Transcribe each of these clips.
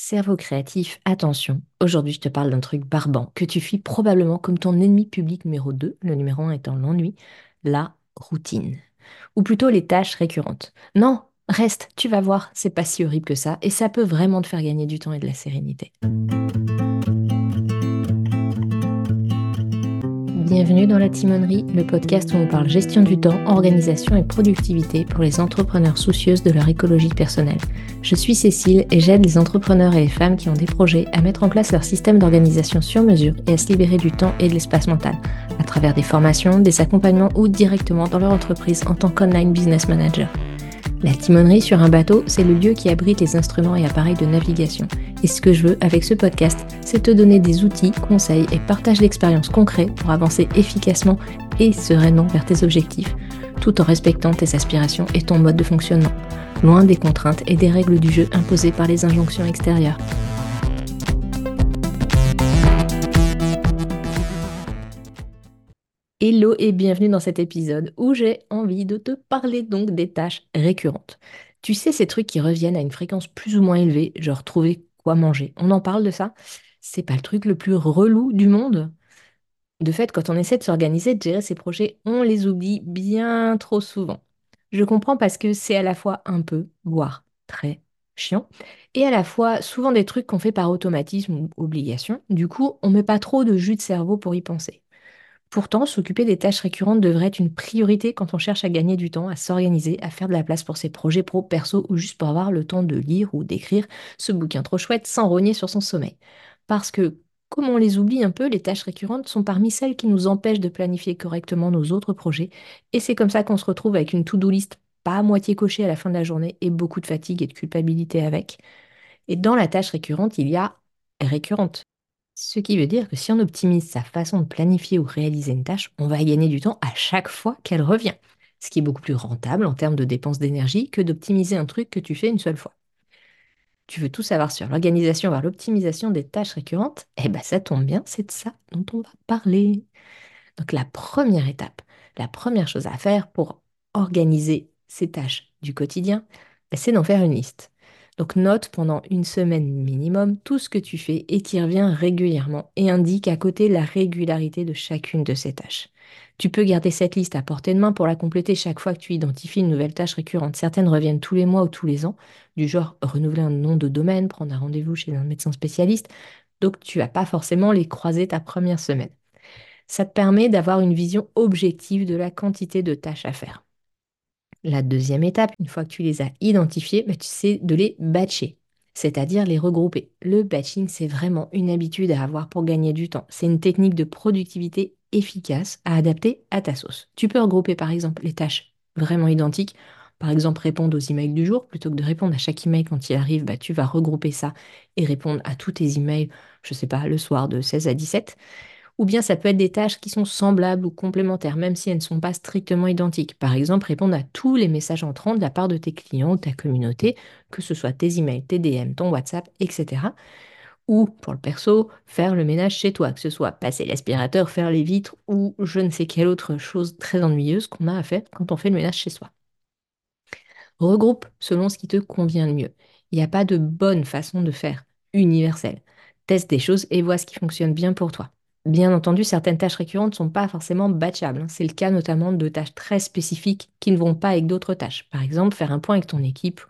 Cerveau créatif, attention. Aujourd'hui, je te parle d'un truc barbant que tu fuis probablement comme ton ennemi public numéro 2, le numéro 1 étant l'ennui, la routine. Ou plutôt les tâches récurrentes. Non, reste, tu vas voir, c'est pas si horrible que ça et ça peut vraiment te faire gagner du temps et de la sérénité. Bienvenue dans la Timonerie, le podcast où on parle gestion du temps, organisation et productivité pour les entrepreneurs soucieuses de leur écologie personnelle. Je suis Cécile et j'aide les entrepreneurs et les femmes qui ont des projets à mettre en place leur système d'organisation sur mesure et à se libérer du temps et de l'espace mental, à travers des formations, des accompagnements ou directement dans leur entreprise en tant qu'online business manager. La timonerie sur un bateau, c'est le lieu qui abrite les instruments et appareils de navigation. Et ce que je veux avec ce podcast, c'est te donner des outils, conseils et partage d'expériences concrets pour avancer efficacement et sereinement vers tes objectifs, tout en respectant tes aspirations et ton mode de fonctionnement, loin des contraintes et des règles du jeu imposées par les injonctions extérieures. Hello et bienvenue dans cet épisode où j'ai envie de te parler donc des tâches récurrentes. Tu sais, ces trucs qui reviennent à une fréquence plus ou moins élevée, genre trouver manger. On en parle de ça C'est pas le truc le plus relou du monde De fait, quand on essaie de s'organiser, de gérer ses projets, on les oublie bien trop souvent. Je comprends parce que c'est à la fois un peu, voire très chiant, et à la fois souvent des trucs qu'on fait par automatisme ou obligation. Du coup, on met pas trop de jus de cerveau pour y penser. Pourtant, s'occuper des tâches récurrentes devrait être une priorité quand on cherche à gagner du temps, à s'organiser, à faire de la place pour ses projets pro, perso ou juste pour avoir le temps de lire ou d'écrire ce bouquin trop chouette sans rogner sur son sommeil. Parce que, comme on les oublie un peu, les tâches récurrentes sont parmi celles qui nous empêchent de planifier correctement nos autres projets, et c'est comme ça qu'on se retrouve avec une to-do list pas à moitié cochée à la fin de la journée et beaucoup de fatigue et de culpabilité avec. Et dans la tâche récurrente, il y a récurrente. Ce qui veut dire que si on optimise sa façon de planifier ou réaliser une tâche, on va gagner du temps à chaque fois qu'elle revient. Ce qui est beaucoup plus rentable en termes de dépenses d'énergie que d'optimiser un truc que tu fais une seule fois. Tu veux tout savoir sur l'organisation vers l'optimisation des tâches récurrentes? Eh bien ça tombe bien, c'est de ça dont on va parler. Donc la première étape, la première chose à faire pour organiser ces tâches du quotidien, ben, c'est d'en faire une liste. Donc note pendant une semaine minimum tout ce que tu fais et qui revient régulièrement et indique à côté la régularité de chacune de ces tâches. Tu peux garder cette liste à portée de main pour la compléter chaque fois que tu identifies une nouvelle tâche récurrente. Certaines reviennent tous les mois ou tous les ans, du genre renouveler un nom de domaine, prendre un rendez-vous chez un médecin spécialiste. Donc tu vas pas forcément les croiser ta première semaine. Ça te permet d'avoir une vision objective de la quantité de tâches à faire. La deuxième étape, une fois que tu les as identifiés, bah, tu sais de les batcher, c'est-à-dire les regrouper. Le batching, c'est vraiment une habitude à avoir pour gagner du temps. C'est une technique de productivité efficace à adapter à ta sauce. Tu peux regrouper par exemple les tâches vraiment identiques. Par exemple, répondre aux emails du jour, plutôt que de répondre à chaque email quand il arrive, bah, tu vas regrouper ça et répondre à tous tes emails, je ne sais pas, le soir de 16 à 17 ou bien ça peut être des tâches qui sont semblables ou complémentaires, même si elles ne sont pas strictement identiques. Par exemple, répondre à tous les messages entrants de la part de tes clients ou ta communauté, que ce soit tes emails, tes DM, ton WhatsApp, etc. Ou, pour le perso, faire le ménage chez toi, que ce soit passer l'aspirateur, faire les vitres ou je ne sais quelle autre chose très ennuyeuse qu'on a à faire quand on fait le ménage chez soi. Regroupe selon ce qui te convient le mieux. Il n'y a pas de bonne façon de faire universelle. Teste des choses et vois ce qui fonctionne bien pour toi. Bien entendu, certaines tâches récurrentes ne sont pas forcément batchables. Hein. C'est le cas notamment de tâches très spécifiques qui ne vont pas avec d'autres tâches. Par exemple, faire un point avec ton équipe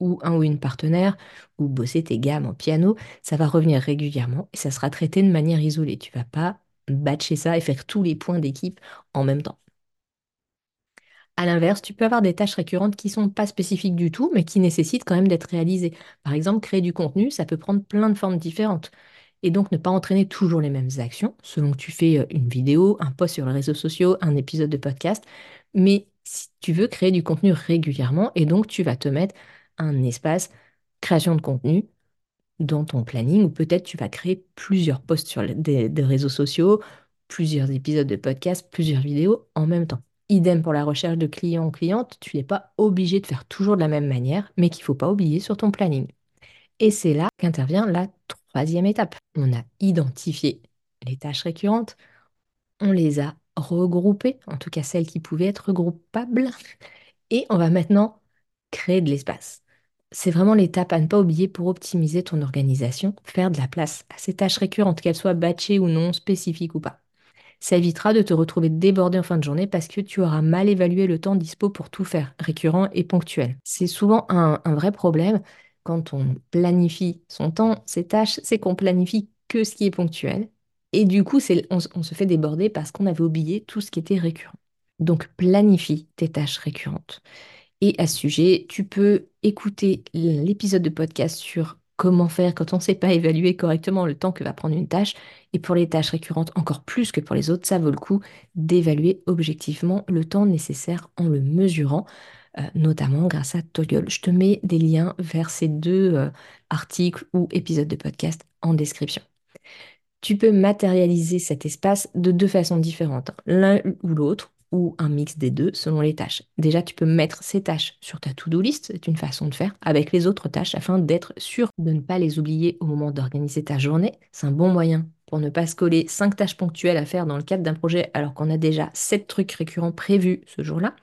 ou un ou une partenaire, ou bosser tes gammes en piano, ça va revenir régulièrement et ça sera traité de manière isolée. Tu vas pas batcher ça et faire tous les points d'équipe en même temps. À l'inverse, tu peux avoir des tâches récurrentes qui ne sont pas spécifiques du tout, mais qui nécessitent quand même d'être réalisées. Par exemple, créer du contenu, ça peut prendre plein de formes différentes et donc ne pas entraîner toujours les mêmes actions selon que tu fais euh, une vidéo, un post sur les réseaux sociaux, un épisode de podcast. Mais si tu veux créer du contenu régulièrement, et donc tu vas te mettre un espace création de contenu dans ton planning, ou peut-être tu vas créer plusieurs posts sur des, des réseaux sociaux, plusieurs épisodes de podcast, plusieurs vidéos en même temps. Idem pour la recherche de clients ou clientes, tu n'es pas obligé de faire toujours de la même manière, mais qu'il ne faut pas oublier sur ton planning. Et c'est là qu'intervient la troisième étape. On a identifié les tâches récurrentes, on les a regroupées, en tout cas celles qui pouvaient être regroupables, et on va maintenant créer de l'espace. c'est vraiment l'étape à ne pas oublier pour optimiser ton organisation, faire de la place à ces tâches récurrentes, qu'elles soient batchées ou non, spécifiques ou pas. Ça évitera de te retrouver débordé en fin de journée parce que tu auras mal évalué le temps dispo pour tout faire, récurrent et ponctuel. C'est souvent un, vrai problème quand on planifie son temps, ses tâches, c'est qu'on planifie que ce qui est ponctuel. Et du coup, on, se fait déborder parce qu'on avait oublié tout ce qui était récurrent. Donc planifie tes tâches récurrentes. Et à ce sujet, tu peux écouter l'épisode de podcast sur comment faire quand on ne sait pas évaluer correctement le temps que va prendre une tâche. Et pour les tâches récurrentes, encore plus que pour les autres, ça vaut le coup d'évaluer objectivement le temps nécessaire en le mesurant, euh, notamment grâce à Toggle. Je te mets des liens vers ces deux euh, articles ou épisodes de podcast en description. Tu peux matérialiser cet espace de deux façons différentes, l'un ou l'autre, ou un mix des deux selon les tâches. Déjà, tu peux mettre ces tâches sur ta to-do list, c'est une façon de faire, avec les autres tâches afin d'être sûr de ne pas les oublier au moment d'organiser ta journée. C'est un bon moyen pour ne pas se coller cinq tâches ponctuelles à faire dans le cadre d'un projet alors qu'on a déjà sept trucs récurrents prévus ce jour-là.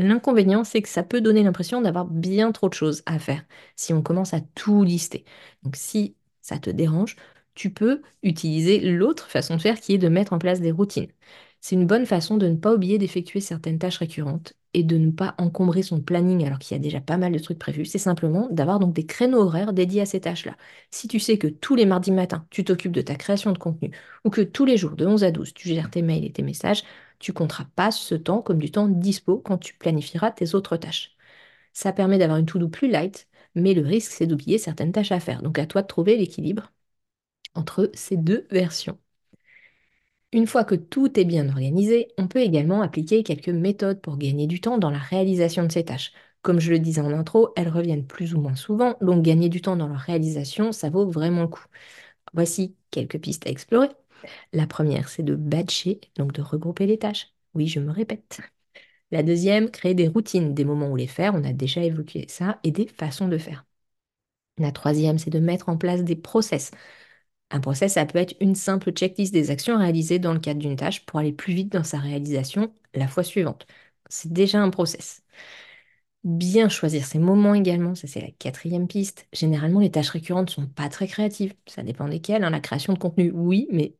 L'inconvénient, c'est que ça peut donner l'impression d'avoir bien trop de choses à faire si on commence à tout lister. Donc si ça te dérange, tu peux utiliser l'autre façon de faire qui est de mettre en place des routines. C'est une bonne façon de ne pas oublier d'effectuer certaines tâches récurrentes et de ne pas encombrer son planning alors qu'il y a déjà pas mal de trucs prévus. C'est simplement d'avoir donc des créneaux horaires dédiés à ces tâches-là. Si tu sais que tous les mardis matins, tu t'occupes de ta création de contenu ou que tous les jours de 11 à 12, tu gères tes mails et tes messages, tu compteras pas ce temps comme du temps dispo quand tu planifieras tes autres tâches. Ça permet d'avoir une to-do plus light, mais le risque c'est d'oublier certaines tâches à faire. Donc à toi de trouver l'équilibre entre ces deux versions. Une fois que tout est bien organisé, on peut également appliquer quelques méthodes pour gagner du temps dans la réalisation de ces tâches. Comme je le disais en intro, elles reviennent plus ou moins souvent, donc gagner du temps dans leur réalisation, ça vaut vraiment le coup. Voici quelques pistes à explorer. La première, c'est de batcher, donc de regrouper les tâches. Oui, je me répète. La deuxième, créer des routines, des moments où les faire, on a déjà évoqué ça, et des façons de faire. La troisième, c'est de mettre en place des process. Un process, ça peut être une simple checklist des actions réalisées dans le cadre d'une tâche pour aller plus vite dans sa réalisation la fois suivante. C'est déjà un process. Bien choisir ses moments également, ça c'est la quatrième piste. Généralement, les tâches récurrentes ne sont pas très créatives. Ça dépend desquelles. Hein. La création de contenu, oui, mais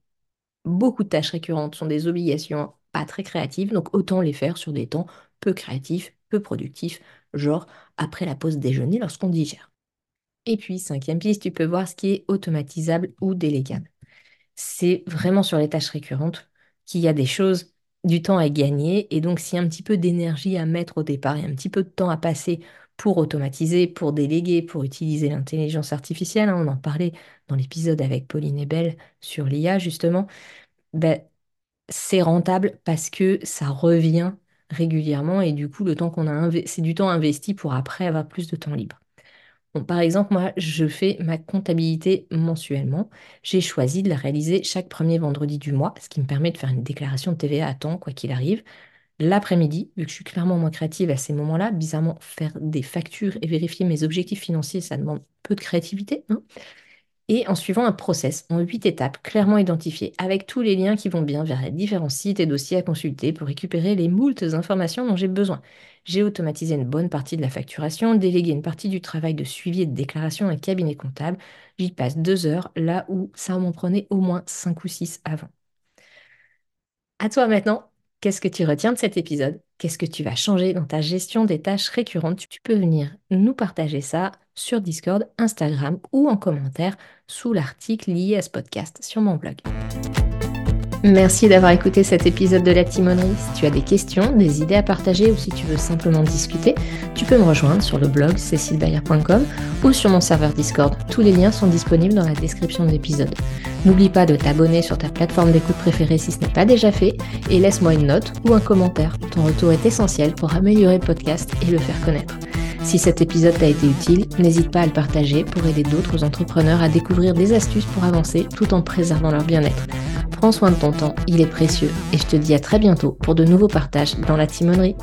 beaucoup de tâches récurrentes sont des obligations pas très créatives, donc autant les faire sur des temps peu créatifs, peu productifs, genre après la pause déjeuner lorsqu'on digère. Et puis, cinquième piste, tu peux voir ce qui est automatisable ou délégable. C'est vraiment sur les tâches récurrentes qu'il y a des choses, du temps à gagner. Et donc, s'il y a un petit peu d'énergie à mettre au départ et un petit peu de temps à passer pour automatiser, pour déléguer, pour utiliser l'intelligence artificielle, hein, on en parlait dans l'épisode avec Pauline et Belle sur l'IA, justement, ben, c'est rentable parce que ça revient régulièrement et du coup, le temps qu'on a c'est du temps investi pour après avoir plus de temps libre par exemple, moi, je fais ma comptabilité mensuellement. J'ai choisi de la réaliser chaque premier vendredi du mois, ce qui me permet de faire une déclaration de TVA à temps, quoi qu'il arrive. L'après-midi, vu que je suis clairement moins créative à ces moments-là, bizarrement, faire des factures et vérifier mes objectifs financiers, ça demande peu de créativité. Hein et en suivant un process en huit étapes clairement identifiées, avec tous les liens qui vont bien vers les différents sites et dossiers à consulter pour récupérer les moultes informations dont j'ai besoin. J'ai automatisé une bonne partie de la facturation, délégué une partie du travail de suivi et de déclaration à un cabinet comptable. J'y passe deux heures, là où ça m'en prenait au moins cinq ou six avant. À toi maintenant, qu'est-ce que tu retiens de cet épisode? Qu'est-ce que tu vas changer dans ta gestion des tâches récurrentes? Tu peux venir nous partager ça sur Discord, Instagram ou en commentaire sous l'article lié à ce podcast sur mon blog. Merci d'avoir écouté cet épisode de La Timonerie. Si tu as des questions, des idées à partager ou si tu veux simplement discuter, tu peux me rejoindre sur le blog cécilebayer.com ou sur mon serveur Discord. Tous les liens sont disponibles dans la description de l'épisode. N'oublie pas de t'abonner sur ta plateforme d'écoute préférée si ce n'est pas déjà fait et laisse-moi une note ou un commentaire. Ton retour est essentiel pour améliorer le podcast et le faire connaître. Si cet épisode t'a été utile, n'hésite pas à le partager pour aider d'autres entrepreneurs à découvrir des astuces pour avancer tout en préservant leur bien-être. Prends soin de ton temps, il est précieux et je te dis à très bientôt pour de nouveaux partages dans la timonerie.